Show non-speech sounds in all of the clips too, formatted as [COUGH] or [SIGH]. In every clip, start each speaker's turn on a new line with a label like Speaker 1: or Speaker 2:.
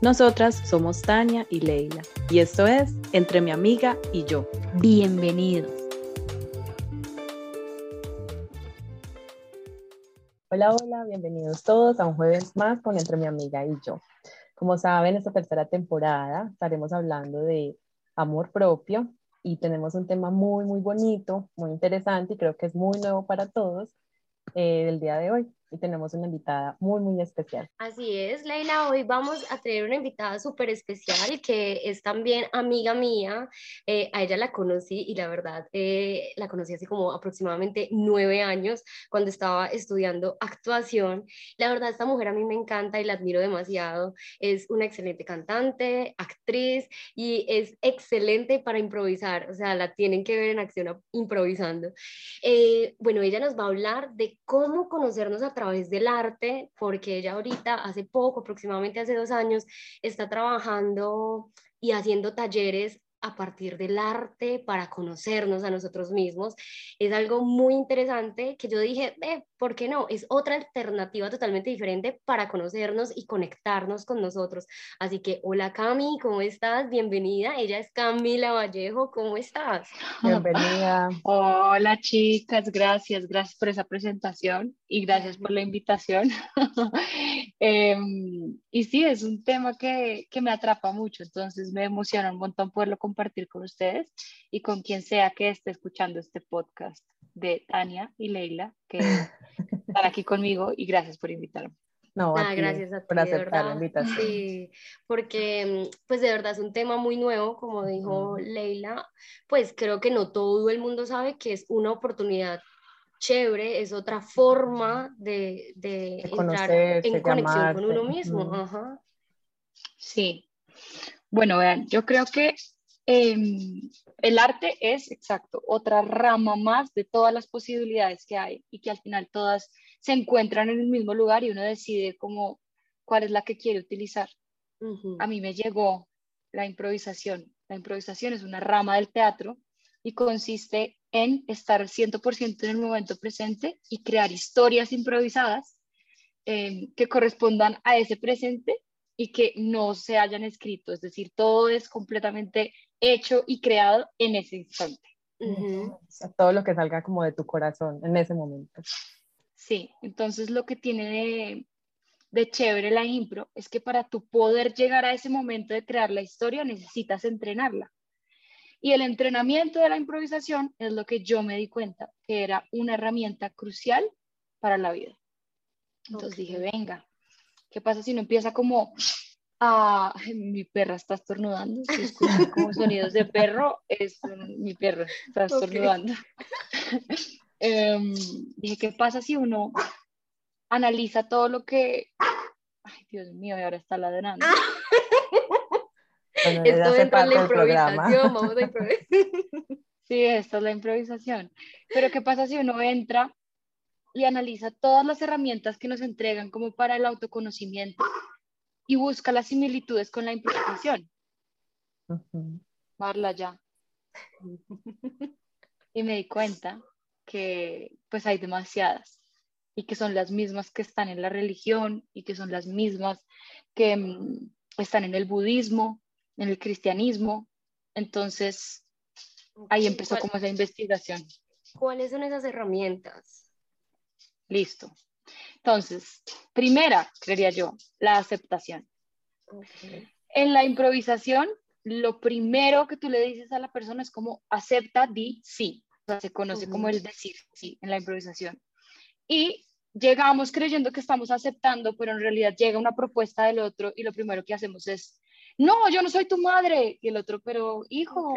Speaker 1: Nosotras somos Tania y Leila y esto es Entre mi amiga y yo.
Speaker 2: Bienvenidos.
Speaker 1: Hola, hola, bienvenidos todos a un jueves más con Entre mi amiga y yo. Como saben, esta tercera temporada estaremos hablando de amor propio y tenemos un tema muy, muy bonito, muy interesante y creo que es muy nuevo para todos eh, del día de hoy y tenemos una invitada muy, muy especial.
Speaker 3: Así es, Leila, hoy vamos a tener una invitada súper especial que es también amiga mía. Eh, a ella la conocí y la verdad eh, la conocí hace como aproximadamente nueve años cuando estaba estudiando actuación. La verdad, esta mujer a mí me encanta y la admiro demasiado. Es una excelente cantante, actriz y es excelente para improvisar. O sea, la tienen que ver en acción improvisando. Eh, bueno, ella nos va a hablar de cómo conocernos a través del arte, porque ella ahorita, hace poco, aproximadamente hace dos años, está trabajando y haciendo talleres a partir del arte para conocernos a nosotros mismos. Es algo muy interesante que yo dije, eh, ¿por qué no? Es otra alternativa totalmente diferente para conocernos y conectarnos con nosotros. Así que, hola Cami, ¿cómo estás? Bienvenida. Ella es Camila Vallejo, ¿cómo estás?
Speaker 1: Bienvenida. [LAUGHS]
Speaker 4: Hola chicas, gracias, gracias por esa presentación y gracias por la invitación. [LAUGHS] Em, y sí, es un tema que, que me atrapa mucho, entonces me emociona un montón poderlo compartir con ustedes y con quien sea que esté escuchando este podcast de Tania y Leila, que [LAUGHS] están aquí conmigo y gracias por invitarme.
Speaker 3: No, ah, gracias a ti, por aceptar la invitación. Sí, porque pues de verdad es un tema muy nuevo, como dijo Leila, pues creo que no todo el mundo sabe que es una oportunidad chévere, es otra forma de, de, entrar en conexión con uno mismo. Ajá.
Speaker 4: Sí. Bueno, vean, yo creo que Em, el arte es, exacto, otra rama más de todas las posibilidades que hay y que al final todas se encuentran en el mismo lugar y uno decide cómo, cuál es la que quiere utilizar. A mí me llegó la improvisación. La improvisación es una rama del teatro y consiste en estar 100% en el momento presente y crear historias improvisadas em, que correspondan a ese presente y que no se hayan escrito, es decir, todo es completamente hecho y creado en ese instante.
Speaker 1: todo lo que salga como de tu corazón en ese momento.
Speaker 4: Sí, entonces lo que tiene de, de chévere la impro es que para tu poder llegar a ese momento de crear la historia necesitas entrenarla. Y el entrenamiento de la improvisación es lo que yo me di cuenta que era una herramienta crucial para la vida. Entonces dije, venga, ¿qué pasa si no empieza como Ah, mi perra está estornudando. Si escuchan como sonidos de perro, es mi perro está estornudando. Em, dije, ¿qué pasa si uno analiza todo lo que... Ay, Dios mío, y ahora está ladrando.
Speaker 3: Esto entra en la improvisación, vamos a improvisar.
Speaker 4: Sí, esta es la improvisación. Pero ¿qué pasa si uno entra y analiza todas las herramientas que nos entregan como para el autoconocimiento y busca las similitudes con la improvisación. Marla ya. [LAUGHS] y me di cuenta que pues hay demasiadas y que son las mismas que están en la religión y que son las mismas que mm, están en el budismo, en el cristianismo. Entonces, ahí empezó como esa investigación.
Speaker 3: ¿Cuáles son esas herramientas?
Speaker 4: Listo. Entonces, primera, creería yo, la aceptación. En la improvisación lo primero que tú le dices a la persona es como acepta, di sí. O sea, se conoce como el decir sí en la improvisación. Y llegamos creyendo que estamos aceptando, pero en realidad llega una propuesta del otro y lo primero que hacemos es, no, yo no soy tu madre. Y el otro, pero hijo,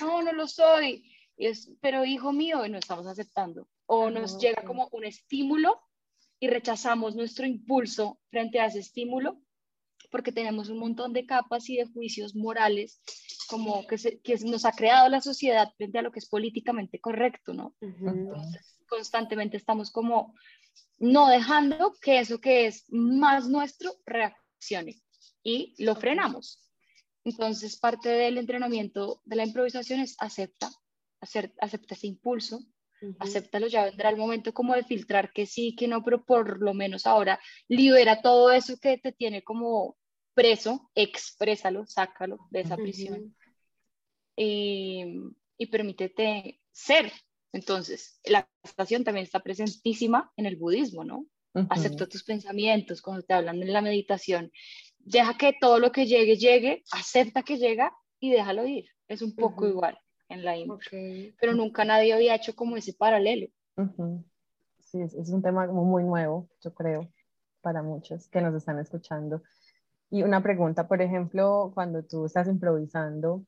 Speaker 4: no, no lo soy. Y es, pero hijo mío, y no estamos aceptando. O nos llega como un estímulo y rechazamos nuestro impulso frente a ese estímulo porque tenemos un montón de capas y de juicios morales como que, que nos ha creado la sociedad frente a lo que es políticamente correcto, ¿no? Entonces, constantemente estamos como no dejando que eso que es más nuestro reaccione y lo frenamos. Entonces, parte del entrenamiento de la improvisación es acepta, hacer, acepta ese impulso, acéptalo, ya vendrá el momento como de filtrar que sí, que no, pero por lo menos ahora libera todo eso que te tiene como preso, exprésalo, sácalo de esa prisión y, y permítete ser. Entonces, la aceptación también está presentísima en el budismo, ¿no? Acepta tus pensamientos cuando te hablan en la meditación. Deja que todo lo que llegue, llegue, acepta que llega y déjalo ir. Es un poco igual en la impro. Pero nunca nadie había hecho como ese paralelo.
Speaker 1: Sí, es, un tema muy nuevo, yo creo, para muchos que nos están escuchando. Y una pregunta, por ejemplo, cuando tú estás improvisando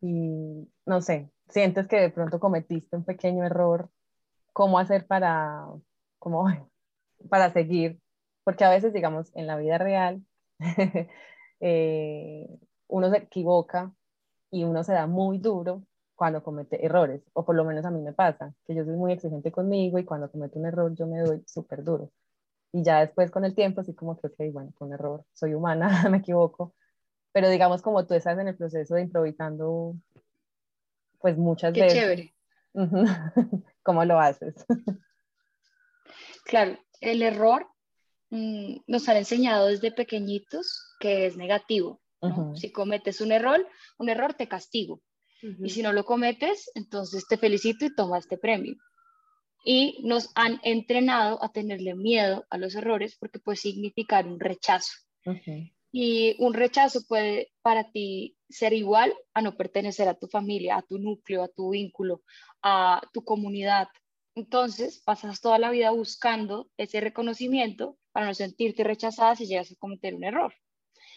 Speaker 1: y, no sé, sientes que de pronto cometiste un pequeño error, ¿cómo hacer para, cómo, [LAUGHS] para seguir? Porque a veces, digamos, en la vida real, [LAUGHS] eh, uno se equivoca y uno se da muy duro cuando comete errores, o por lo menos a mí me pasa, que yo soy muy exigente conmigo y cuando cometo un error yo me doy súper duro. Y ya después con el tiempo, así como que, ok, bueno, fue un error, soy humana, [LAUGHS] me equivoco, pero digamos como tú estás en el proceso de improvisando, pues muchas
Speaker 4: Qué
Speaker 1: veces.
Speaker 4: chévere. [LAUGHS]
Speaker 1: ¿Cómo lo haces? [LAUGHS]
Speaker 4: claro, el error mm, nos han enseñado desde pequeñitos que es negativo. Si cometes un error, un error te castigo. Y si no lo cometes, entonces te felicito y toma este premio. Y nos han entrenado a tenerle miedo a los errores porque puede significar un rechazo. Y un rechazo puede para ti ser igual a no pertenecer a tu familia, a tu núcleo, a tu vínculo, a tu comunidad. Entonces pasas toda la vida buscando ese reconocimiento para no sentirte rechazada si llegas a cometer un error.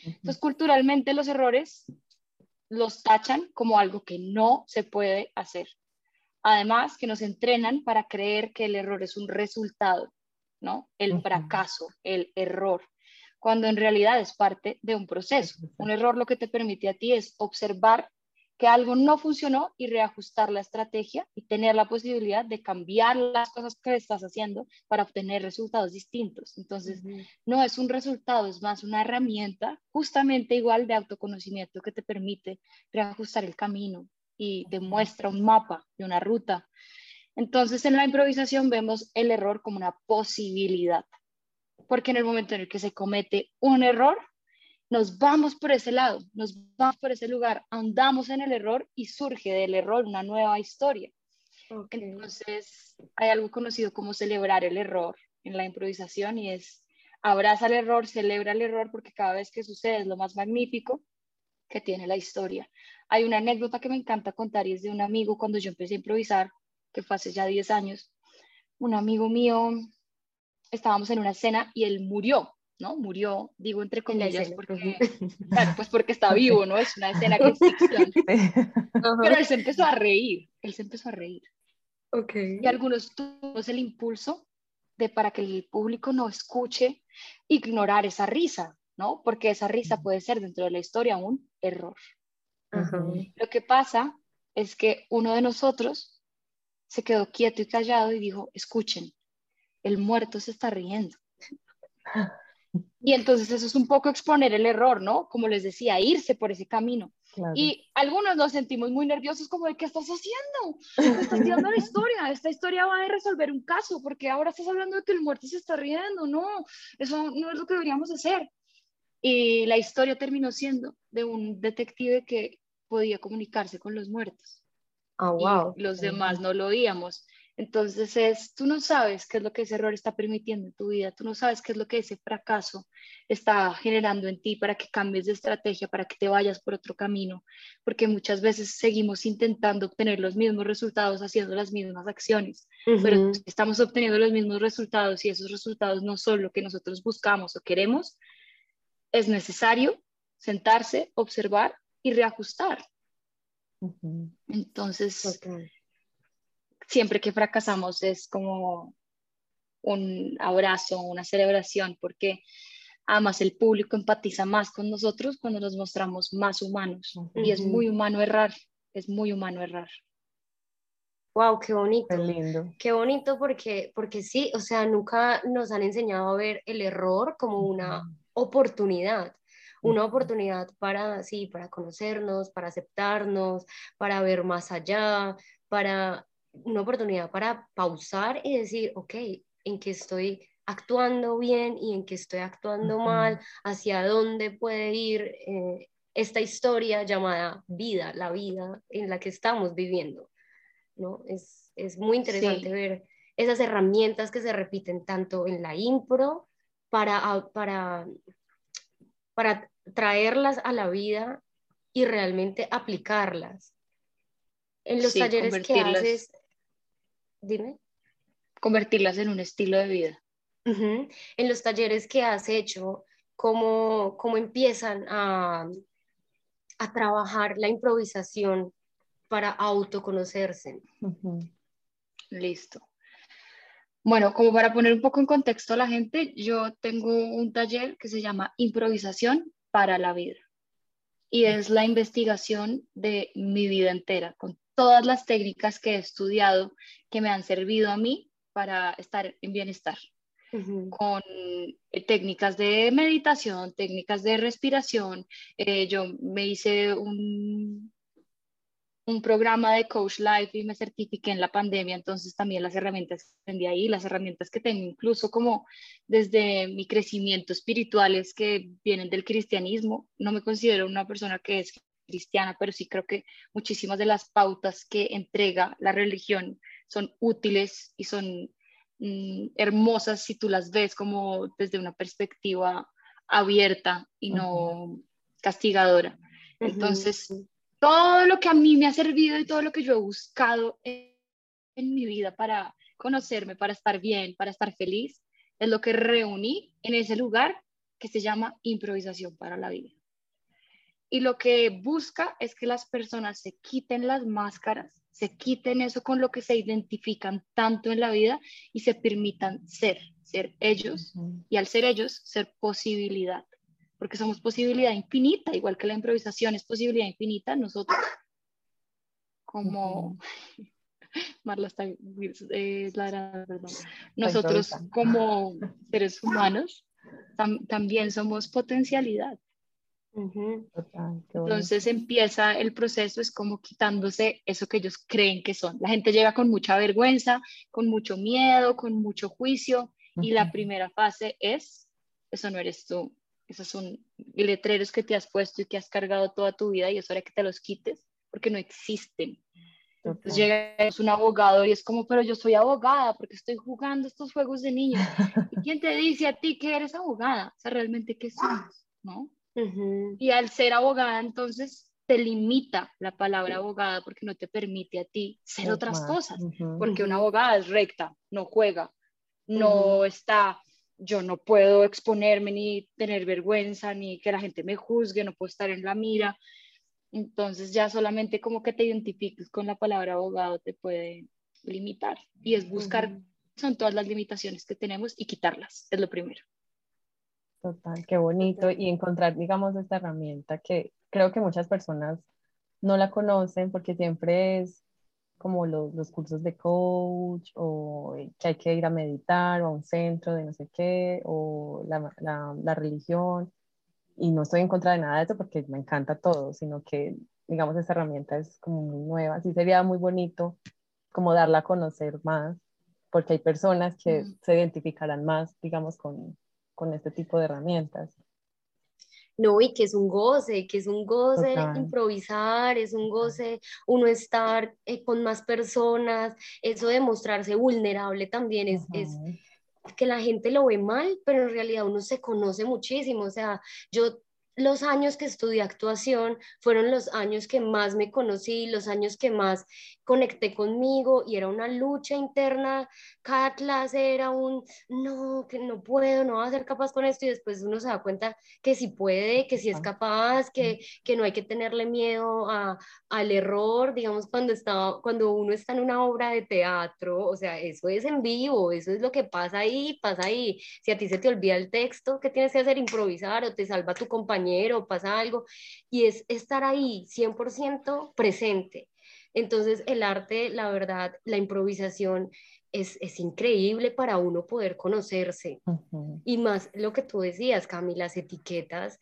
Speaker 4: Entonces, culturalmente los errores los tachan como algo que no se puede hacer. Además, que nos entrenan para creer que el error es un resultado, ¿no? El fracaso, el error, cuando en realidad es parte de un proceso. Un error lo que te permite a ti es observar que algo no funcionó y reajustar la estrategia y tener la posibilidad de cambiar las cosas que estás haciendo para obtener resultados distintos. Entonces, no es un resultado, es más una herramienta justamente igual de autoconocimiento que te permite reajustar el camino y te muestra un mapa de una ruta. Entonces, en la improvisación vemos el error como una posibilidad, porque en el momento en el que se comete un error, nos vamos por ese lado, nos vamos por ese lugar, andamos en el error y surge del error una nueva historia. Entonces, hay algo conocido como celebrar el error en la improvisación y es abraza el error, celebra el error porque cada vez que sucede es lo más magnífico que tiene la historia. Hay una anécdota que me encanta contar y es de un amigo cuando yo empecé a improvisar, que fue hace ya 10 años. Un amigo mío, estábamos en una escena y él murió ¿no? Murió, digo entre comillas, porque, claro, pues porque está [LAUGHS] vivo, ¿no? Es una escena que es [LAUGHS] Pero él se empezó a reír, él se empezó a reír.
Speaker 3: Okay.
Speaker 4: Y algunos tuvimos el impulso de para que el público no escuche, ignorar esa risa, ¿no? Porque esa risa puede ser dentro de la historia un error. Lo que pasa es que uno de nosotros se quedó quieto y callado y dijo, escuchen, el muerto se está riendo. [LAUGHS] Y entonces eso es un poco exponer el error, ¿no? Como les decía, irse por ese camino. Y algunos nos sentimos muy nerviosos como de, ¿qué estás haciendo? Estás tirando la historia, esta historia va a resolver un caso, porque ahora estás hablando de que el muerto se está riendo, no, eso no es lo que deberíamos hacer. Y la historia terminó siendo de un detective que podía comunicarse con los muertos.
Speaker 3: Oh, wow.
Speaker 4: Y los demás no lo oíamos. Entonces es, tú no sabes qué es lo que ese error está permitiendo en tu vida, tú no sabes qué es lo que ese fracaso está generando en ti para que cambies de estrategia, para que te vayas por otro camino, porque muchas veces seguimos intentando obtener los mismos resultados haciendo las mismas acciones, pero estamos obteniendo los mismos resultados y esos resultados no son lo que nosotros buscamos o queremos, es necesario sentarse, observar y reajustar. Entonces, siempre que fracasamos es como un abrazo, una celebración, porque además el público empatiza más con nosotros cuando nos mostramos más humanos. Y es muy humano errar, es muy humano errar.
Speaker 3: Wow, qué bonito.
Speaker 1: Qué lindo.
Speaker 3: Qué bonito porque, porque sí, o sea, nunca nos han enseñado a ver el error como una oportunidad una oportunidad para, sí, para conocernos, para aceptarnos, para ver más allá, para una oportunidad para pausar y decir, ok, en qué estoy actuando bien y en qué estoy actuando mal, hacia dónde puede ir eh, esta historia llamada vida, la vida en la que estamos viviendo. ¿no? Es, es muy interesante ver esas herramientas que se repiten tanto en la impro para, para, para traerlas a la vida y realmente aplicarlas. En los talleres que haces, dime.
Speaker 4: Convertirlas en un estilo de vida.
Speaker 3: En los talleres que has hecho, ¿cómo, cómo empiezan a, a, trabajar la improvisación para autoconocerse?
Speaker 4: Listo. Bueno, como para poner un poco en contexto a la gente, yo tengo un taller que se llama Improvisación para la vida. Y es la investigación de mi vida entera, con todas las técnicas que he estudiado que me han servido a mí para estar en bienestar. con eh, técnicas de meditación, técnicas de respiración. Eh, yo me hice un, un programa de Coach Life y me certifiqué en la pandemia, entonces también las herramientas que aprendí ahí, las herramientas que tengo, incluso como desde mi crecimiento espiritual es que vienen del cristianismo. No me considero una persona que es cristiana, pero sí creo que muchísimas de las pautas que entrega la religión son útiles y son mm, hermosas si tú las ves como desde una perspectiva abierta y no castigadora. Entonces, todo lo que a mí me ha servido y todo lo que yo he buscado en, mi vida para conocerme, para estar bien, para estar feliz, es lo que reuní en ese lugar que se llama improvisación para la vida. Y lo que busca es que las personas se quiten las máscaras, se quiten eso con lo que se identifican tanto en la vida y se permitan ser, ser ellos. Y al ser ellos, ser posibilidad porque somos posibilidad infinita, igual que la improvisación es posibilidad infinita, nosotros como... [LAUGHS] Marla está eh, perdón. Nosotros como seres humanos también somos potencialidad. Entonces empieza el proceso, es como quitándose eso que ellos creen que son. La gente llega con mucha vergüenza, con mucho miedo, con mucho juicio, y la primera fase es, eso no eres tú, esos son letreros que te has puesto y que has cargado toda tu vida y es hora que te los quites porque no existen. Entonces llega un abogado y es como, pero yo soy abogada porque estoy jugando estos juegos de niños. [LAUGHS] ¿Y quién te dice a ti que eres abogada? O sea, realmente, ¿qué somos? ¿No? Y al ser abogada, entonces te limita la palabra abogada porque no te permite a ti ser otras cosas. Porque una abogada es recta, no juega, no está yo no puedo exponerme ni tener vergüenza, ni que la gente me juzgue, no puedo estar en la mira. Entonces ya solamente como que te identifiques con la palabra abogado te puede limitar. Y es buscar, son todas las limitaciones que tenemos y quitarlas, es lo primero.
Speaker 1: Total, qué bonito. Y encontrar, digamos, esta herramienta que creo que muchas personas no la conocen porque siempre es como los, los, cursos de coach o que hay que ir a meditar o a un centro de no sé qué o la, la, la, religión. Y no estoy en contra de nada de eso porque me encanta todo, sino que, digamos, esta herramienta es como muy nueva. Sí sería muy bonito como darla a conocer más, porque hay personas que se identificarán más, digamos, con, con este tipo de herramientas.
Speaker 3: No, y que es un goce, que es un goce improvisar, es un goce uno estar eh, con más personas, eso de mostrarse vulnerable también es, es que la gente lo ve mal, pero en realidad uno se conoce muchísimo. O sea, yo los años que estudié actuación fueron los años que más me conocí, los años que más conecté conmigo y era una lucha interna. Cada clase era un, no, que no puedo, no voy a ser capaz con esto y después uno se da cuenta que sí puede, que sí es capaz, que, que no hay que tenerle miedo a, al error, digamos, cuando, está, cuando uno está en una obra de teatro, o sea, eso es en vivo, eso es lo que pasa ahí, pasa ahí. Si a ti se te olvida el texto, ¿qué tienes que hacer? Improvisar o te salva tu compañero, pasa algo. Y es estar ahí 100% presente. Entonces, el arte, la verdad, la improvisación es, es increíble para uno poder conocerse. Y más lo que tú decías, Cami, las etiquetas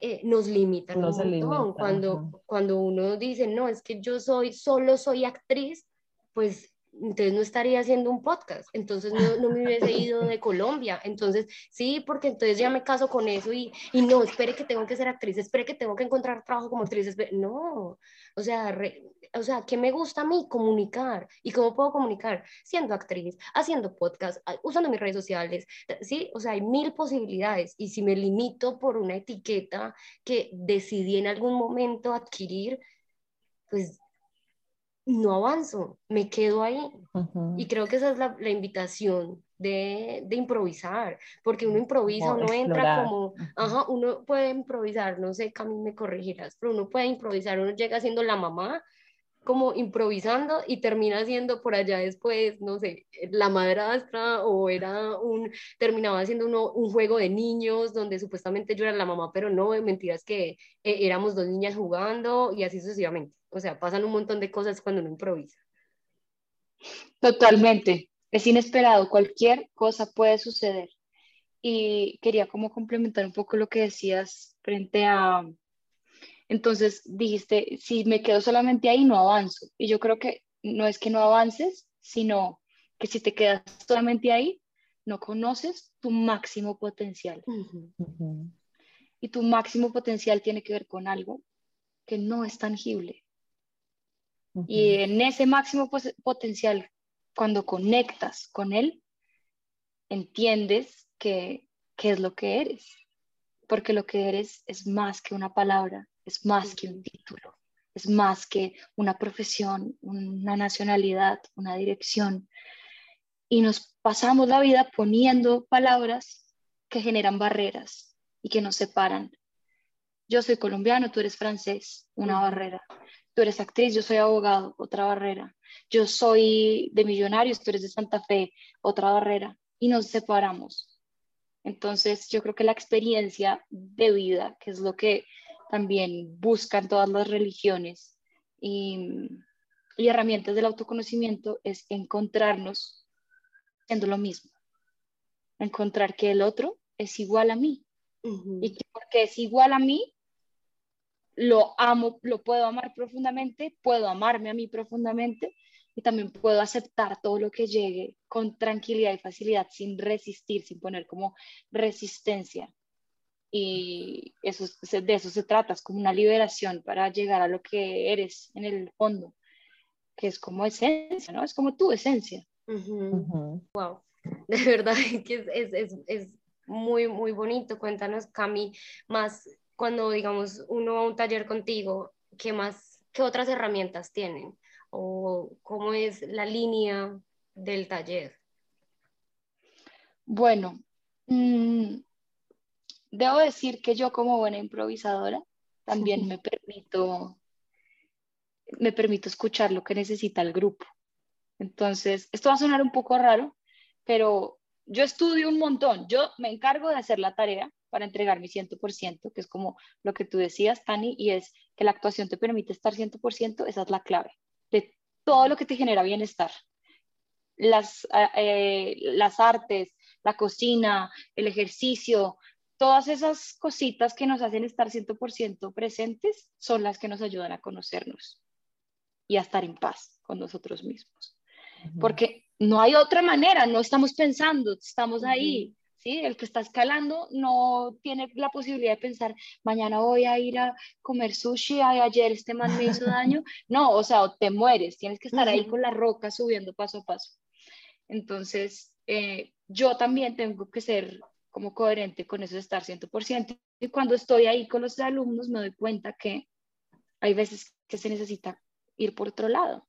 Speaker 3: eh, nos limitan un montón. cuando, cuando uno dice, no, es que yo soy, solo soy actriz, pues entonces no estaría haciendo un podcast, entonces no, no, me hubiese ido de [LAUGHS] Colombia, entonces sí, porque entonces ya me caso con eso y, y no, espere que tengo que ser actriz, espere que tengo que encontrar trabajo como actriz, no, o sea, o sea, ¿qué me gusta a mí? Comunicar. ¿Y cómo puedo comunicar? Siendo actriz, haciendo podcast, usando mis redes sociales, ¿sí? O sea, hay mil posibilidades. Y si me limito por una etiqueta que decidí en algún momento adquirir, pues no avanzo, me quedo ahí. Y creo que esa es la, invitación de, improvisar, porque uno improvisa, uno entra como, ajá, uno puede improvisar, no sé, Cami, me corregirás, pero uno puede improvisar, uno llega siendo la mamá, como improvisando y termina siendo por allá después, no sé, la madrastra o era un, terminaba siendo uno, un juego de niños donde supuestamente yo era la mamá, pero no, mentiras que eh, éramos dos niñas jugando y así sucesivamente. O sea, pasan un montón de cosas cuando uno improvisa.
Speaker 4: Totalmente, es inesperado, cualquier cosa puede suceder. Y quería como complementar un poco lo que decías frente a, entonces dijiste, si me quedo solamente ahí, no avanzo. Y yo creo que no es que no avances, sino que si te quedas solamente ahí, no conoces tu máximo potencial. Y tu máximo potencial tiene que ver con algo que no es tangible. Y en ese máximo potencial, cuando conectas con él, entiendes que, qué es lo que eres. Porque lo que eres es más que una palabra, es más que un título, es más que una profesión, una nacionalidad, una dirección. Y nos pasamos la vida poniendo palabras que generan barreras y que nos separan. Yo soy colombiano, tú eres francés, una barrera. Tú eres actriz, yo soy abogado, otra barrera. Yo soy de Millonarios, tú eres de Santa Fe, otra barrera. Y nos separamos. Entonces, yo creo que la experiencia de vida, que es lo que también buscan todas las religiones y, herramientas del autoconocimiento, es encontrarnos siendo lo mismo. Encontrar que el otro es igual a mí. Y que porque es igual a mí, lo amo, lo puedo amar profundamente, puedo amarme a mí profundamente y también puedo aceptar todo lo que llegue con tranquilidad y facilidad, sin resistir, sin poner como resistencia. Y eso, de eso se trata, es como una liberación para llegar a lo que eres en el fondo, que es como esencia, ¿no? Es como tu esencia.
Speaker 3: Wow, [LAUGHS] de verdad [LAUGHS] que es, es, es, muy, muy bonito. Cuéntanos, Cami, más cuando, digamos, uno va a un taller contigo, ¿qué más, qué otras herramientas tienen? ¿O cómo es la línea del taller?
Speaker 4: Bueno, mmm, debo decir que yo como buena improvisadora también [LAUGHS] me permito, me permito escuchar lo que necesita el grupo. Entonces, esto va a sonar un poco raro, pero yo estudio un montón. Yo me encargo de hacer la tarea para entregar mi 100%, que es como lo que tú decías, Tani, y es que la actuación te permite estar 100%, esa es la clave de todo lo que te genera bienestar. Las, eh, eh, las artes, la cocina, el ejercicio, todas esas cositas que nos hacen estar 100% presentes son las que nos ayudan a conocernos y a estar en paz con nosotros mismos. Porque no hay otra manera, no estamos pensando, estamos ahí, ¿sí? El que está escalando no tiene la posibilidad de pensar, mañana voy a ir a comer sushi, ayer este man me hizo daño. [LAUGHS] No, o sea, te mueres, tienes que estar ahí con la roca subiendo paso a paso. Entonces, eh, yo también tengo que ser como coherente con eso de estar 100%. Y cuando estoy ahí con los alumnos me doy cuenta que hay veces que se necesita ir por otro lado.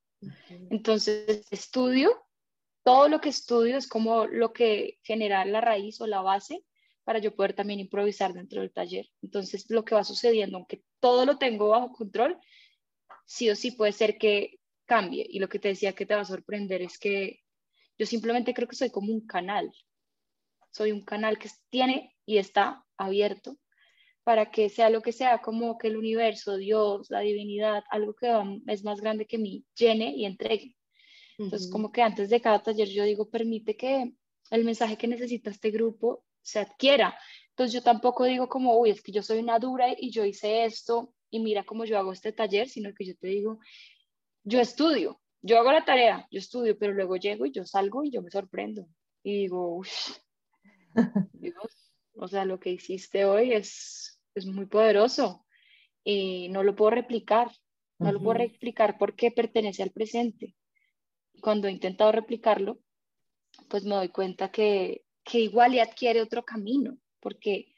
Speaker 4: Entonces, estudio, todo lo que estudio es como lo que genera la raíz o la base para yo poder también improvisar dentro del taller. Entonces, lo que va sucediendo, aunque todo lo tengo bajo control, sí o sí puede ser que cambie. Y lo que te decía que te va a sorprender es que yo simplemente creo que soy como un canal. Soy un canal que tiene y está abierto para que sea lo que sea, como que el universo, Dios, la divinidad, algo que es más grande que mí, llene y entregue. Entonces, como que antes de cada taller yo digo, permite que el mensaje que necesita este grupo se adquiera. Entonces, yo tampoco digo como, uy, es que yo soy una dura y yo hice esto y mira cómo yo hago este taller, sino que yo te digo, yo estudio, yo hago la tarea, yo estudio, pero luego llego y yo salgo y yo me sorprendo. Y digo, uff, [LAUGHS] Dios, o sea, lo que hiciste hoy es, es muy poderoso y no lo puedo replicar, no lo puedo replicar porque pertenece al presente. Cuando he intentado replicarlo, pues me doy cuenta que, igual adquiere otro camino, porque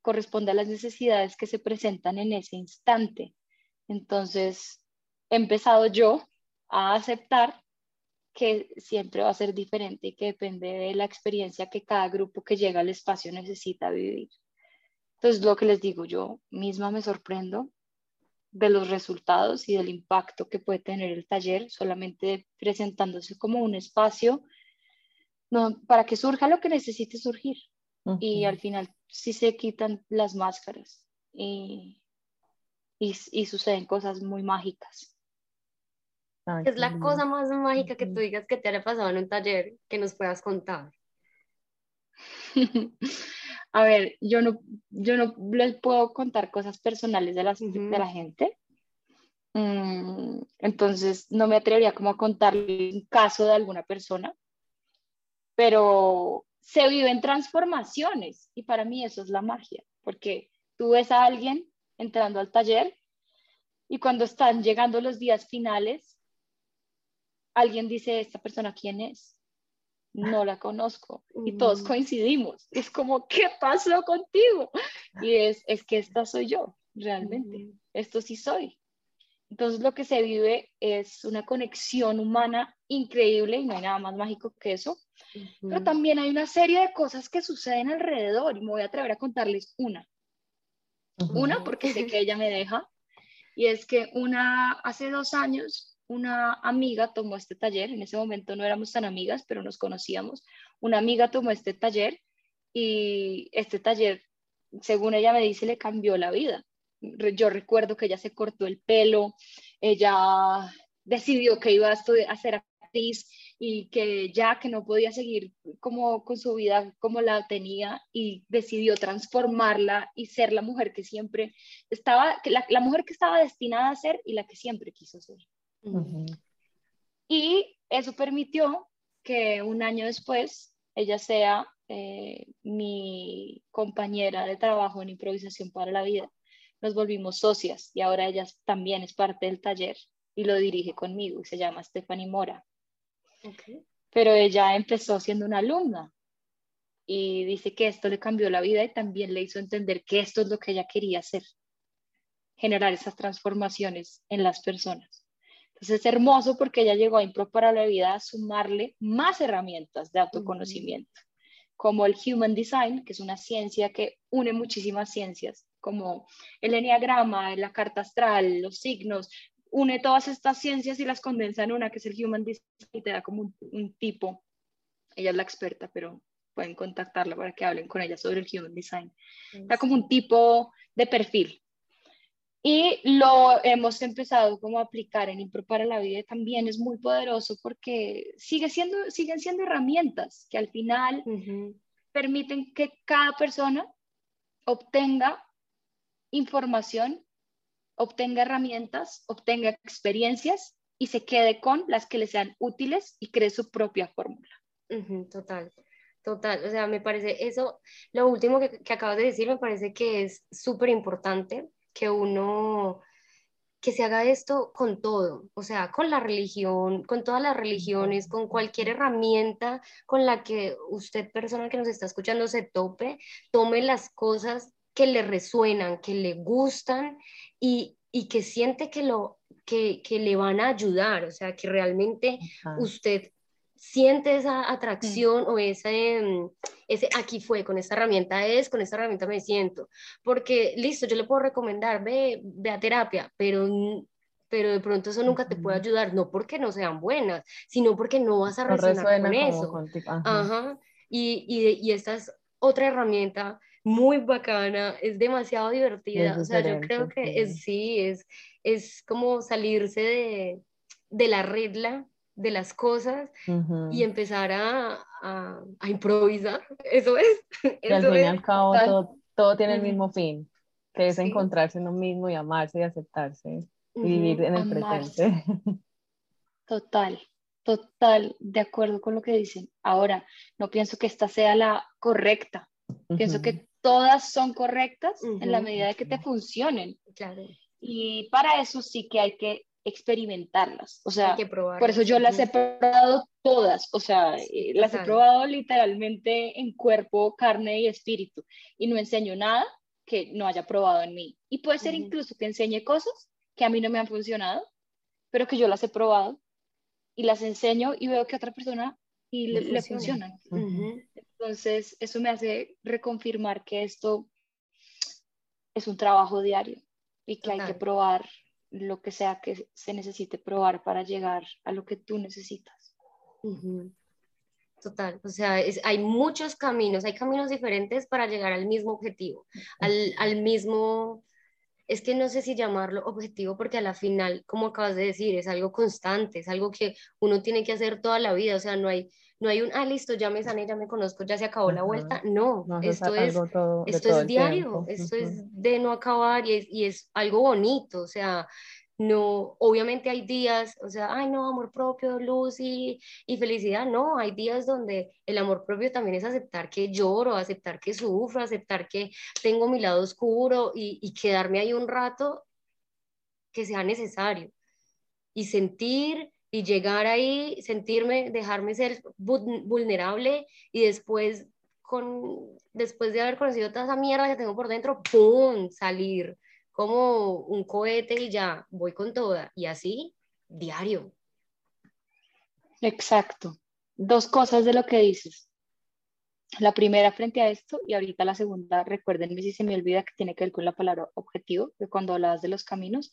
Speaker 4: corresponde a las necesidades que se presentan en ese instante. Entonces, he empezado yo a aceptar que siempre va a ser diferente y que depende de la experiencia que cada grupo que llega al espacio necesita vivir. Entonces, lo que les digo, yo misma me sorprendo de los resultados y del impacto que puede tener el taller solamente presentándose como un espacio no, para que surja lo que necesite surgir. Y al final sí se quitan las máscaras y, y suceden cosas muy mágicas.
Speaker 3: Es la cosa más mágica que tú digas que te haya pasado en un taller que nos puedas contar? [LAUGHS]
Speaker 4: A ver, yo no, yo no les puedo contar cosas personales de, las, de la gente. Mm, entonces, no me atrevería como a contarle un caso de alguna persona, pero se viven transformaciones y para mí eso es la magia, porque tú ves a alguien entrando al taller y cuando están llegando los días finales, alguien dice, ¿esta persona quién es? No la conozco. Y todos coincidimos. Es como, ¿qué pasó contigo? Y es, es que esta soy yo, realmente. Esto sí soy. Entonces lo que se vive es una conexión humana increíble y no hay nada más mágico que eso. Pero también hay una serie de cosas que suceden alrededor y me voy a atrever a contarles una. Una porque sé que ella me deja y es que una hace dos años una amiga tomó este taller, en ese momento no éramos tan amigas, pero nos conocíamos, una amiga tomó este taller y este taller, según ella me dice, le cambió la vida. Yo recuerdo que ella se cortó el pelo, ella decidió que iba a, estudiar, ser actriz y que ya que no podía seguir como con su vida como la tenía y decidió transformarla y ser la mujer que siempre estaba, la mujer que estaba destinada a ser y la que siempre quiso ser. Y eso permitió que un año después ella sea eh, mi compañera de trabajo en improvisación para la vida. Nos volvimos socias y ahora ella también es parte del taller y lo dirige conmigo y se llama Stephanie Mora. Pero ella empezó siendo una alumna y dice que esto le cambió la vida y también le hizo entender que esto es lo que ella quería hacer, generar esas transformaciones en las personas. Entonces es hermoso porque ella llegó a Impro para la vida a sumarle más herramientas de autoconocimiento, como el Human Design, que es una ciencia que une muchísimas ciencias, como el enneagrama, la carta astral, los signos, une todas estas ciencias y las condensa en una, que es el Human Design, y te da como un, un tipo. Ella es la experta, pero pueden contactarla para que hablen con ella sobre el Human Design. Da como un tipo de perfil y lo hemos empezado como a aplicar en Impro para la vida también es muy poderoso porque sigue siendo, siguen siendo herramientas que al final permiten que cada persona obtenga información, obtenga herramientas, obtenga experiencias y se quede con las que le sean útiles y cree su propia fórmula.
Speaker 3: total. Total, o sea, me parece eso, lo último que, que acabas de decir, me parece que es súper importante que uno, que se haga esto con todo, o sea, con la religión, con todas las religiones, con cualquier herramienta con la que usted, persona que nos está escuchando, se tope, tome las cosas que le resuenan, que le gustan y, y que siente que, lo, que, que, le van a ayudar, o sea, que realmente usted siente esa atracción o ese, mm, ese aquí fue, con esta herramienta es, con esta herramienta me siento. Porque, listo, yo le puedo recomendar, ve, ve a terapia, pero, pero de pronto eso nunca te puede ayudar, no porque no sean buenas, sino porque no vas a resonar con eso. Ajá. Y, y, y, esta es otra herramienta muy bacana, es demasiado divertida. o sea, yo creo que es, sí, es, es como salirse de, de la regla de las cosas y empezar a, a, improvisar. [LAUGHS] Eso es. [LAUGHS]
Speaker 1: Y al fin y al cabo todo, todo, tiene el mismo fin, que es encontrarse uno mismo y amarse y aceptarse y vivir en el presente. [LAUGHS]
Speaker 4: Total, total, de acuerdo con lo que dicen. Ahora, no pienso que esta sea la correcta. Pienso que todas son correctas en la medida de que te funcionen.
Speaker 3: Claro.
Speaker 4: Y para eso sí que hay que experimentarlas. O sea, por eso yo las he probado todas, o sea, eh, las he probado literalmente en cuerpo, carne y espíritu y no enseño nada que no haya probado en mí. Y puede ser incluso que enseñe cosas que a mí no me han funcionado, pero que yo las he probado y las enseño y veo que a otra persona y le, funcionan. Entonces, eso me hace reconfirmar que esto es un trabajo diario y que hay que probar lo que sea que se necesite probar para llegar a lo que tú necesitas.
Speaker 3: Total, o sea, hay muchos caminos, hay caminos diferentes para llegar al mismo objetivo, al, al, mismo, es que no sé si llamarlo objetivo porque a la final, como acabas de decir, es algo constante, es algo que uno tiene que hacer toda la vida, o sea, no hay, no hay un, ah, listo, ya me sané, ya me conozco, ya se acabó la vuelta. No, esto es, esto es diario, esto es de no acabar y es, y es algo bonito, o sea, no, obviamente hay días, o sea, ay no, amor propio, luz y, y, felicidad, no, hay días donde el amor propio también es aceptar que lloro, aceptar que sufro, aceptar que tengo mi lado oscuro y, y quedarme ahí un rato que sea necesario. Y sentir y llegar ahí, sentirme, dejarme ser vulnerable y después, con, después de haber conocido toda esa mierda que tengo por dentro, ¡pum!, salir como un cohete y ya voy con toda. Y así, diario.
Speaker 4: Exacto. Dos cosas de lo que dices. La primera frente a esto y ahorita la segunda, recuérdenme si se me olvida que tiene que ver con la palabra objetivo, de cuando hablabas de los caminos,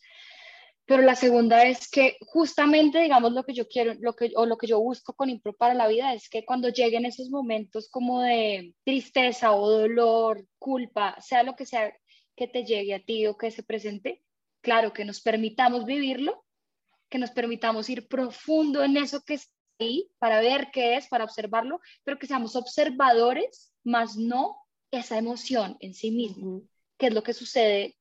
Speaker 4: pero la segunda es que justamente, digamos, lo que yo quiero, lo que, o lo que yo busco con Impro para la vida es que cuando lleguen esos momentos como de tristeza o dolor, culpa, sea lo que sea que te llegue a ti o que se presente, claro, que nos permitamos vivirlo, que nos permitamos ir profundo en eso que está ahí para ver qué es, para observarlo, pero que seamos observadores, más no esa emoción en sí mismo, que es lo que sucede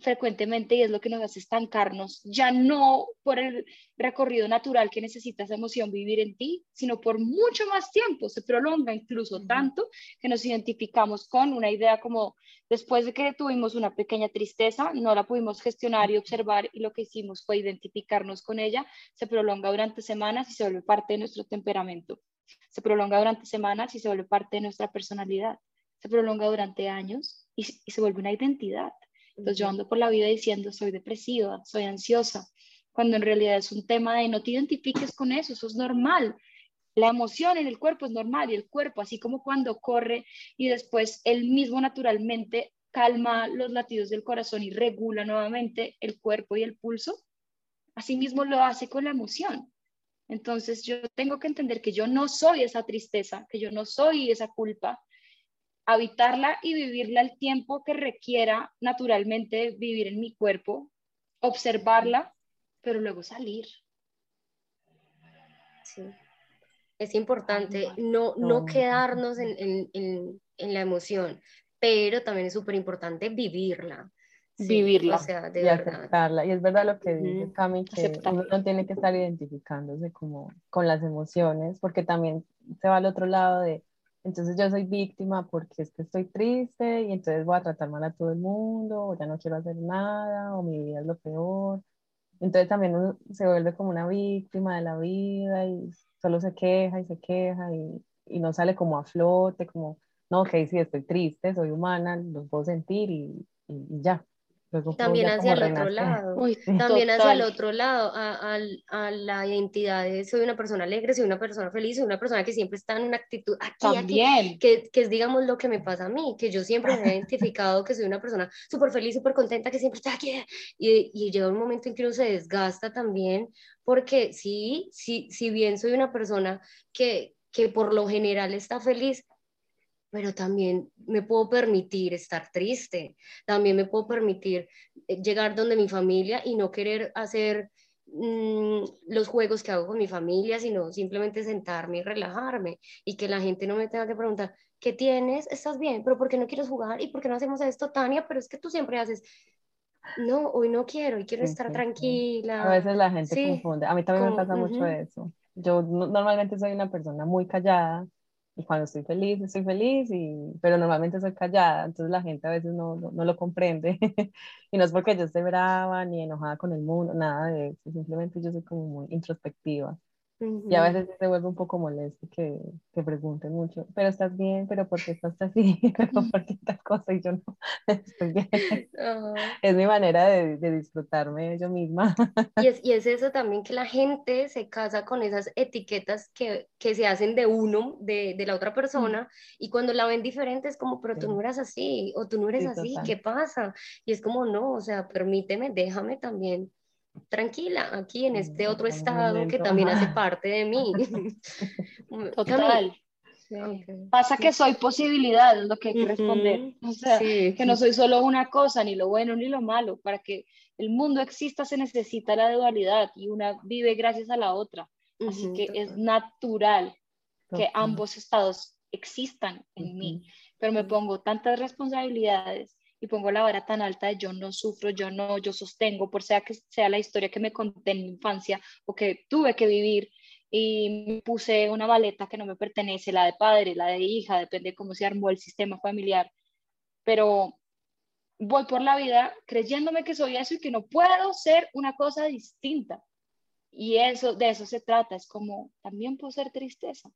Speaker 4: frecuentemente y es lo que nos hace estancarnos, ya no por el recorrido natural que necesita esa emoción vivir en ti, sino por mucho más tiempo, se prolonga incluso tanto que nos identificamos con una idea como después de que tuvimos una pequeña tristeza, no la pudimos gestionar y observar y lo que hicimos fue identificarnos con ella, se prolonga durante semanas y se vuelve parte de nuestro temperamento, se prolonga durante semanas y se vuelve parte de nuestra personalidad, se prolonga durante años y, y se vuelve una identidad. Entonces yo ando por la vida diciendo soy depresiva, soy ansiosa, cuando en realidad es un tema de no te identifiques con eso, eso es normal. La emoción en el cuerpo es normal y el cuerpo, así como cuando corre y después él mismo naturalmente calma los latidos del corazón y regula nuevamente el cuerpo y el pulso, así mismo lo hace con la emoción. Entonces yo tengo que entender que yo no soy esa tristeza, que yo no soy esa culpa, habitarla y vivirla el tiempo que requiera naturalmente vivir en mi cuerpo, observarla, pero luego salir.
Speaker 3: Sí. Es importante no, no quedarnos en, la emoción, pero también es súper importante vivirla.
Speaker 4: vivirla.
Speaker 1: y aceptarla. Y es verdad lo que dice Cami, que uno no tiene que estar identificándose como con las emociones, porque también se va al otro lado de entonces yo soy víctima porque es que estoy triste y entonces voy a tratar mal a todo el mundo, o ya no quiero hacer nada, o mi vida es lo peor. Entonces también uno se vuelve como una víctima de la vida y solo se queja y se queja y, y no sale como a flote, como, no, ok, sí, estoy triste, soy humana, lo puedo sentir y, y ya
Speaker 3: también hacia el otro lado, también hacia el otro lado, a, a, la identidad de soy una persona alegre, soy una persona feliz, soy una persona que siempre está en una actitud aquí, aquí que, que, es digamos lo que me pasa a mí, que yo siempre me he identificado que soy una persona súper feliz, súper contenta, que siempre está aquí, y, y llega un momento en que uno se desgasta también, porque sí, sí, si bien soy una persona que, que por lo general está feliz, pero también me puedo permitir estar triste, también me puedo permitir eh, llegar donde mi familia y no querer hacer mm, los juegos que hago con mi familia, sino simplemente sentarme y relajarme y que la gente no me tenga que preguntar, ¿qué tienes? ¿Estás bien? ¿Pero por qué no quieres jugar? ¿Y por qué no hacemos esto, Tania? Pero es que tú siempre haces... No, hoy no quiero y quiero estar tranquila.
Speaker 1: A veces la gente confunde. A mí también me pasa mucho eso. Yo normalmente soy una persona muy callada, y cuando estoy feliz, estoy feliz, y, pero normalmente soy callada, entonces la gente a veces no, no, no lo comprende. [LAUGHS] y no es porque yo esté brava ni enojada con el mundo, nada de eso, simplemente yo soy como muy introspectiva. Y a veces se vuelve un poco molesto que, que pregunten mucho, pero estás bien, pero ¿por qué estás así? [LAUGHS] pero ¿por qué tal cosa? Y yo no, [LAUGHS] estoy bien. Es mi manera de, de, disfrutarme yo misma.
Speaker 3: y, [LAUGHS] es, y es eso también que la gente se casa con esas etiquetas que, que se hacen de uno, de, de la otra persona, y cuando la ven diferente es como, pero tú no eres así, o tú no eres así, ¿qué pasa? Y es como, no, o sea, permíteme, déjame también tranquila aquí en este otro estado que también hace [LAUGHS] parte de mí. [LAUGHS]
Speaker 4: Total. Pasa que soy posibilidad, es lo que hay que responder. O sea, que no soy solo una cosa, ni lo bueno ni lo malo. Para que el mundo exista se necesita la dualidad y una vive gracias a la otra. Así que es natural que ambos estados existan en mí, pero me pongo tantas responsabilidades y pongo la vara tan alta de yo no sufro, yo no, yo sostengo, por sea que sea la historia que me conté en mi infancia o que tuve que vivir y puse una maleta que no me pertenece, la de padre, la de hija, depende de cómo se armó el sistema familiar, pero voy por la vida creyéndome que soy eso y que no puedo ser una cosa distinta. Y eso, de eso se trata, es como, también puedo ser tristeza,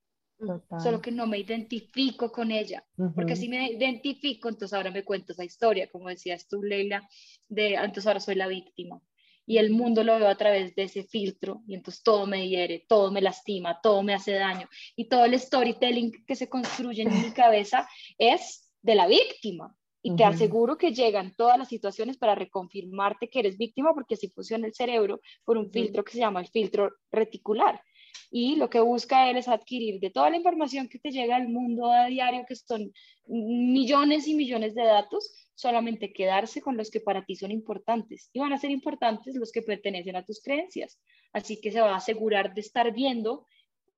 Speaker 4: Solo que no me identifico con ella, porque si me identifico, entonces ahora me cuento esa historia, como decías tú, Leila, de entonces ahora soy la víctima. Y el mundo lo veo a través de ese filtro, y entonces todo me hiere, todo me lastima, todo me hace daño. Y todo el storytelling que se construye en mi [LAUGHS] cabeza es de la víctima. Y te aseguro que llegan todas las situaciones para reconfirmarte que eres víctima, porque así funciona el cerebro por un filtro que se llama el filtro reticular y lo que busca él es adquirir de toda la información que te llega al mundo a diario, que son millones y millones de datos, solamente quedarse con los que para ti son importantes y van a ser importantes los que pertenecen a tus creencias. Así que se va a asegurar de estar viendo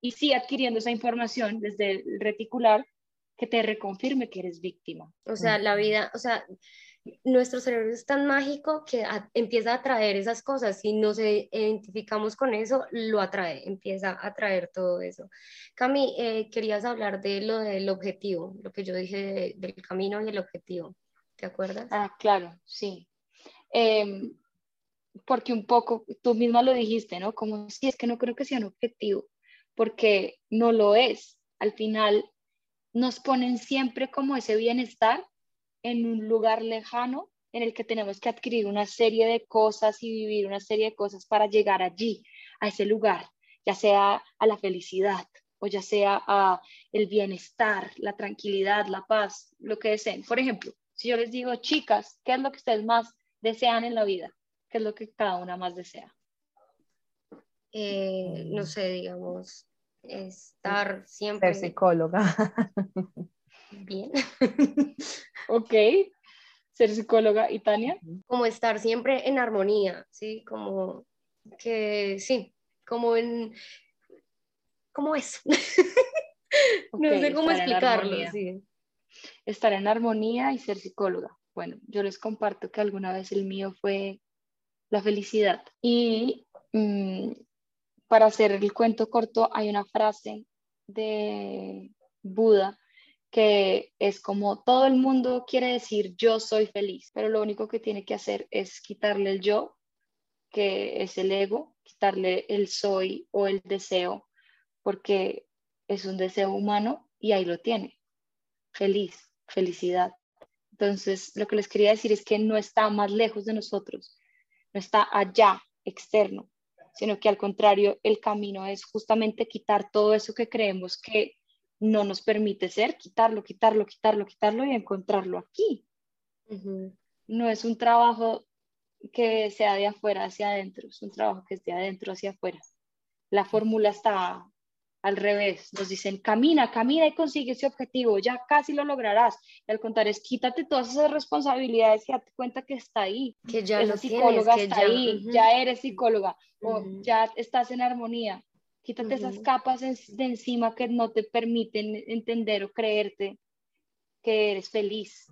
Speaker 4: y sí adquiriendo esa información desde el reticular que te reconfirme que eres víctima.
Speaker 3: O sea, la vida, o sea, nuestro cerebro es tan mágico que empieza a atraer esas cosas. Si nos identificamos con eso, lo atrae, empieza a atraer todo eso. Cami, eh, querías hablar de lo del objetivo, lo que yo dije del camino y el objetivo. ¿Te acuerdas?
Speaker 4: Ah, claro, sí. Em, porque un poco, tú misma lo dijiste, ¿no? Como si es que no creo que sea un objetivo, porque no lo es. Al final nos ponen siempre como ese bienestar en un lugar lejano en el que tenemos que adquirir una serie de cosas y vivir una serie de cosas para llegar allí, a ese lugar, ya sea a la felicidad o ya sea a el bienestar, la tranquilidad, la paz, lo que deseen. Por ejemplo, si yo les digo, chicas, ¿qué es lo que ustedes más desean en la vida? ¿Qué es lo que cada una más desea?
Speaker 3: Eh, no sé, digamos, estar siempre...
Speaker 1: Ser psicóloga. [LAUGHS]
Speaker 3: Bien. [LAUGHS]
Speaker 4: ok. Ser psicóloga. ¿Y Tania?
Speaker 3: Como estar siempre en armonía, ¿sí? Como que, sí, como en... ¿Cómo es? [LAUGHS] no sé cómo explicarlo, sí.
Speaker 4: Estar en armonía y ser psicóloga. Bueno, yo les comparto que alguna vez el mío fue la felicidad. Y mm, para hacer el cuento corto, hay una frase de Buda que es como todo el mundo quiere decir yo soy feliz, pero lo único que tiene que hacer es quitarle el yo, que es el ego, quitarle el soy o el deseo, porque es un deseo humano y ahí lo tiene. Feliz, felicidad. Entonces, lo que les quería decir es que no está más lejos de nosotros, no está allá, externo, sino que al contrario, el camino es justamente quitar todo eso que creemos que no nos permite ser, quitarlo, quitarlo, quitarlo, quitarlo y encontrarlo aquí. No es un trabajo que sea de afuera hacia adentro, es un trabajo que es de adentro hacia afuera. La fórmula está al revés, nos dicen, camina, camina y consigue ese objetivo, ya casi lo lograrás. Y al contar es, quítate todas esas responsabilidades y date cuenta que está ahí.
Speaker 3: Que ya
Speaker 4: Esa
Speaker 3: lo
Speaker 4: psicóloga
Speaker 3: tienes, que
Speaker 4: está
Speaker 3: ya,
Speaker 4: ahí, ya eres psicóloga, o ya estás en armonía. Quítate esas capas en- de encima que no te permiten entender o creerte que eres feliz,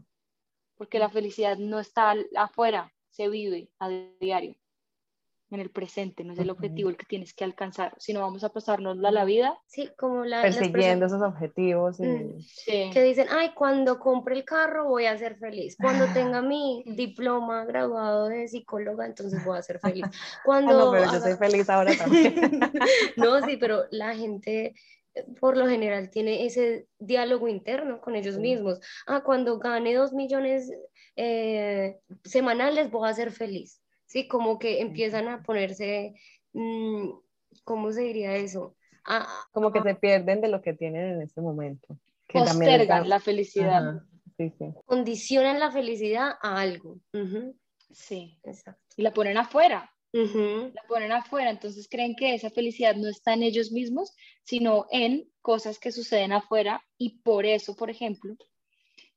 Speaker 4: porque la felicidad no está afuera, se vive a diario, en el presente, no es el objetivo el que tienes que alcanzar, sino vamos a pasarnos la, la vida.
Speaker 3: Sí, como la,
Speaker 1: Persiguiendo esos objetivos y
Speaker 3: Mm.
Speaker 4: Sí.
Speaker 3: que dicen, ay, cuando compre el carro voy a ser feliz. Cuando tenga mi [LAUGHS]
Speaker 4: Mm.
Speaker 3: diploma graduado de psicóloga, entonces voy a ser [LAUGHS] feliz.
Speaker 1: Ah,
Speaker 3: Cuando
Speaker 1: no, pero yo soy feliz ahora [LAUGHS] también.
Speaker 3: no, sí, pero la gente eh, por lo general tiene ese diálogo interno con ellos mismos. Ah, cuando gane dos millones eh, semanales voy a ser feliz. Sí, como que empiezan a ponerse, mm, ¿cómo se diría eso? Ah,
Speaker 1: Como que se pierden de lo que tienen en este momento. Que
Speaker 4: Postergan
Speaker 1: está-
Speaker 4: la felicidad.
Speaker 1: Ajá, Sí, sí.
Speaker 3: condicionan la felicidad a algo.
Speaker 4: Sí.
Speaker 3: exacto.
Speaker 4: Y la ponen afuera, la ponen afuera, entonces creen que esa felicidad no está en ellos mismos, sino en cosas que suceden afuera y por eso, por ejemplo,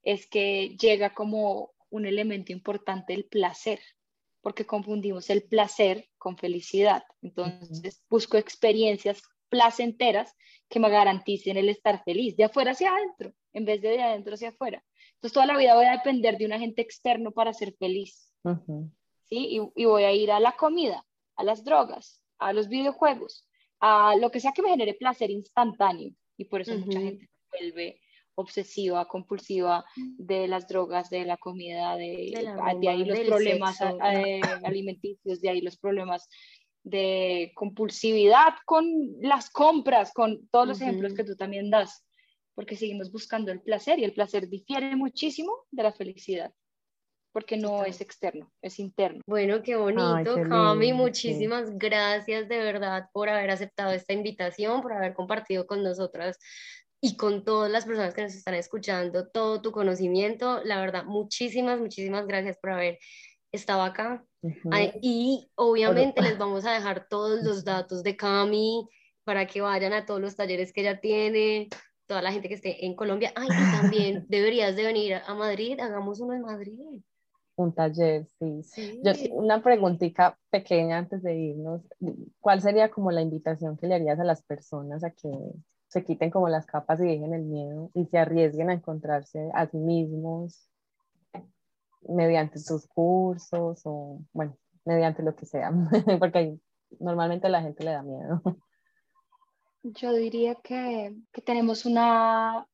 Speaker 4: es que llega como un elemento importante el placer, porque confundimos el placer con felicidad. Entonces busco experiencias placenteras que me garanticen el estar feliz, de afuera hacia adentro, en vez de de adentro hacia afuera. Entonces toda la vida voy a depender de un agente externo para ser feliz. ¿sí? Y, y voy a ir a la comida, a las drogas, a los videojuegos, a lo que sea que me genere placer instantáneo. Y por eso mucha gente vuelve obsesiva, compulsiva de las drogas, de la comida, de,
Speaker 3: De la
Speaker 4: de ahí los problemas
Speaker 3: sexo.
Speaker 4: a- eh, alimenticios, de ahí los problemas de compulsividad con las compras, con todos los ejemplos
Speaker 3: Ujú.
Speaker 4: que tú también das, porque seguimos buscando el placer y el placer difiere muchísimo de la felicidad, porque no es externo, es interno.
Speaker 3: Bueno, qué bonito, Cami,
Speaker 1: lindo, sí.
Speaker 3: muchísimas gracias de verdad por haber aceptado esta invitación, por haber compartido con nosotras y con todas las personas que nos están escuchando todo tu conocimiento. La verdad, muchísimas, muchísimas gracias por haber estado acá.
Speaker 1: Ujú.
Speaker 3: Ay, y obviamente les vamos a dejar todos los datos de Cami para que vayan a todos los talleres que ella tiene, toda la gente que esté en Colombia. Ay, y también [LAUGHS] deberías de venir a Madrid, hagamos uno en Madrid.
Speaker 1: Un taller, sí.
Speaker 3: Sí.
Speaker 1: Yo, una preguntita pequeña antes de irnos. ¿Cuál sería como la invitación que le harías a las personas a que se quiten como las capas y dejen el miedo y se arriesguen a encontrarse a sí mismos mediante sus cursos o, bueno, mediante lo que sea? [LAUGHS] Porque normalmente la gente le da miedo.
Speaker 4: Yo diría que, que tenemos una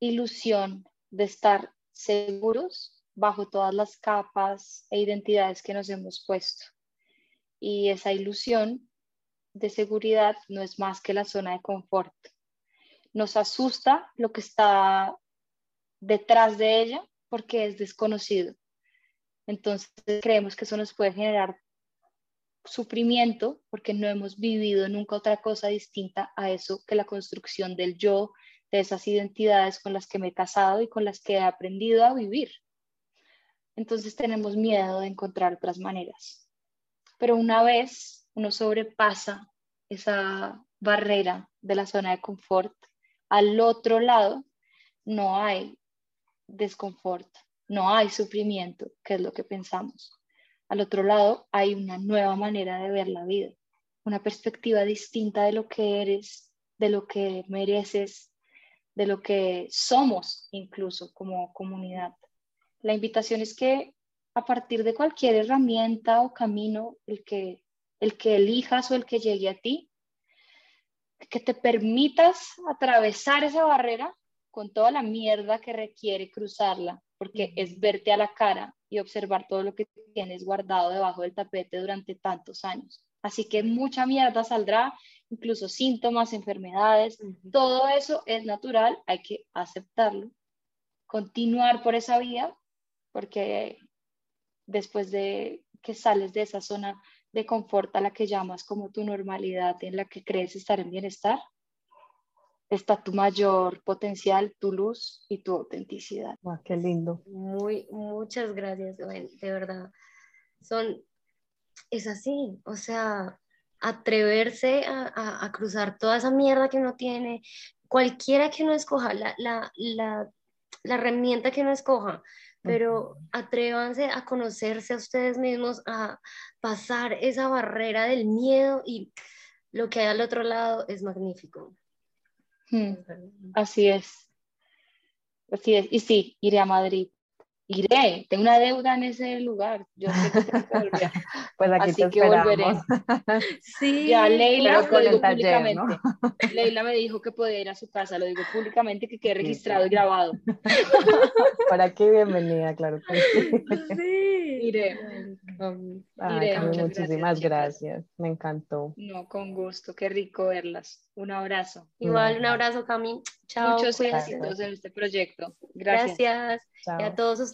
Speaker 4: ilusión de estar seguros bajo todas las capas e identidades que nos hemos puesto. Y esa ilusión de seguridad no es más que la zona de confort. Nos asusta lo que está detrás de ella porque es desconocido. Entonces creemos que eso nos puede generar sufrimiento porque no hemos vivido nunca otra cosa distinta a eso que la construcción del yo, de esas identidades con las que me he casado y con las que he aprendido a vivir. Entonces tenemos miedo de encontrar otras maneras. Pero una vez uno sobrepasa esa barrera de la zona de confort, al otro lado no hay desconfort, no hay sufrimiento, que es lo que pensamos. Al otro lado hay una nueva manera de ver la vida, una perspectiva distinta de lo que eres, de lo que mereces, de lo que somos incluso como comunidad. La invitación es que a partir de cualquier herramienta o camino, el que, el que elijas o el que llegue a ti, que te permitas atravesar esa barrera con toda la mierda que requiere cruzarla, porque es verte a la cara y observar todo lo que tienes guardado debajo del tapete durante tantos años. Así que mucha mierda saldrá, incluso síntomas, enfermedades, todo eso es natural, hay que aceptarlo, continuar por esa vía, porque después de que sales de esa zona de confort a la que llamas como tu normalidad, en la que crees estar en bienestar, está tu mayor potencial, tu luz y tu autenticidad.
Speaker 1: qué lindo.
Speaker 3: Muy, muchas gracias, de verdad. Son, es así, o sea, atreverse a, cruzar toda esa mierda que uno tiene, cualquiera que uno escoja, la, la, la, la herramienta que uno escoja, pero atrévanse a conocerse a ustedes mismos, a pasar esa barrera del miedo y lo que hay al otro lado es magnífico.
Speaker 4: Hmm. Así es. Así es. Y sí, iré a Madrid. Iré, tengo una deuda en ese lugar. Yo sé que tengo que volver. [LAUGHS]
Speaker 1: pues aquí Así que volveré. [LAUGHS]
Speaker 4: sí, ya Leila lo digo públicamente. [LAUGHS] Leila me dijo que podía ir a su casa, lo digo públicamente que quede registrado y grabado.
Speaker 1: Para qué bienvenida, claro que
Speaker 3: sí. sí.
Speaker 4: Iré.
Speaker 1: Iré. muchísimas gracias, me encantó.
Speaker 4: No, con gusto, qué rico verlas. Un abrazo.
Speaker 3: Igual, un abrazo, Cami. Chao.
Speaker 4: Muchos éxitos en este proyecto. Gracias.
Speaker 3: Gracias. Y a todos ustedes,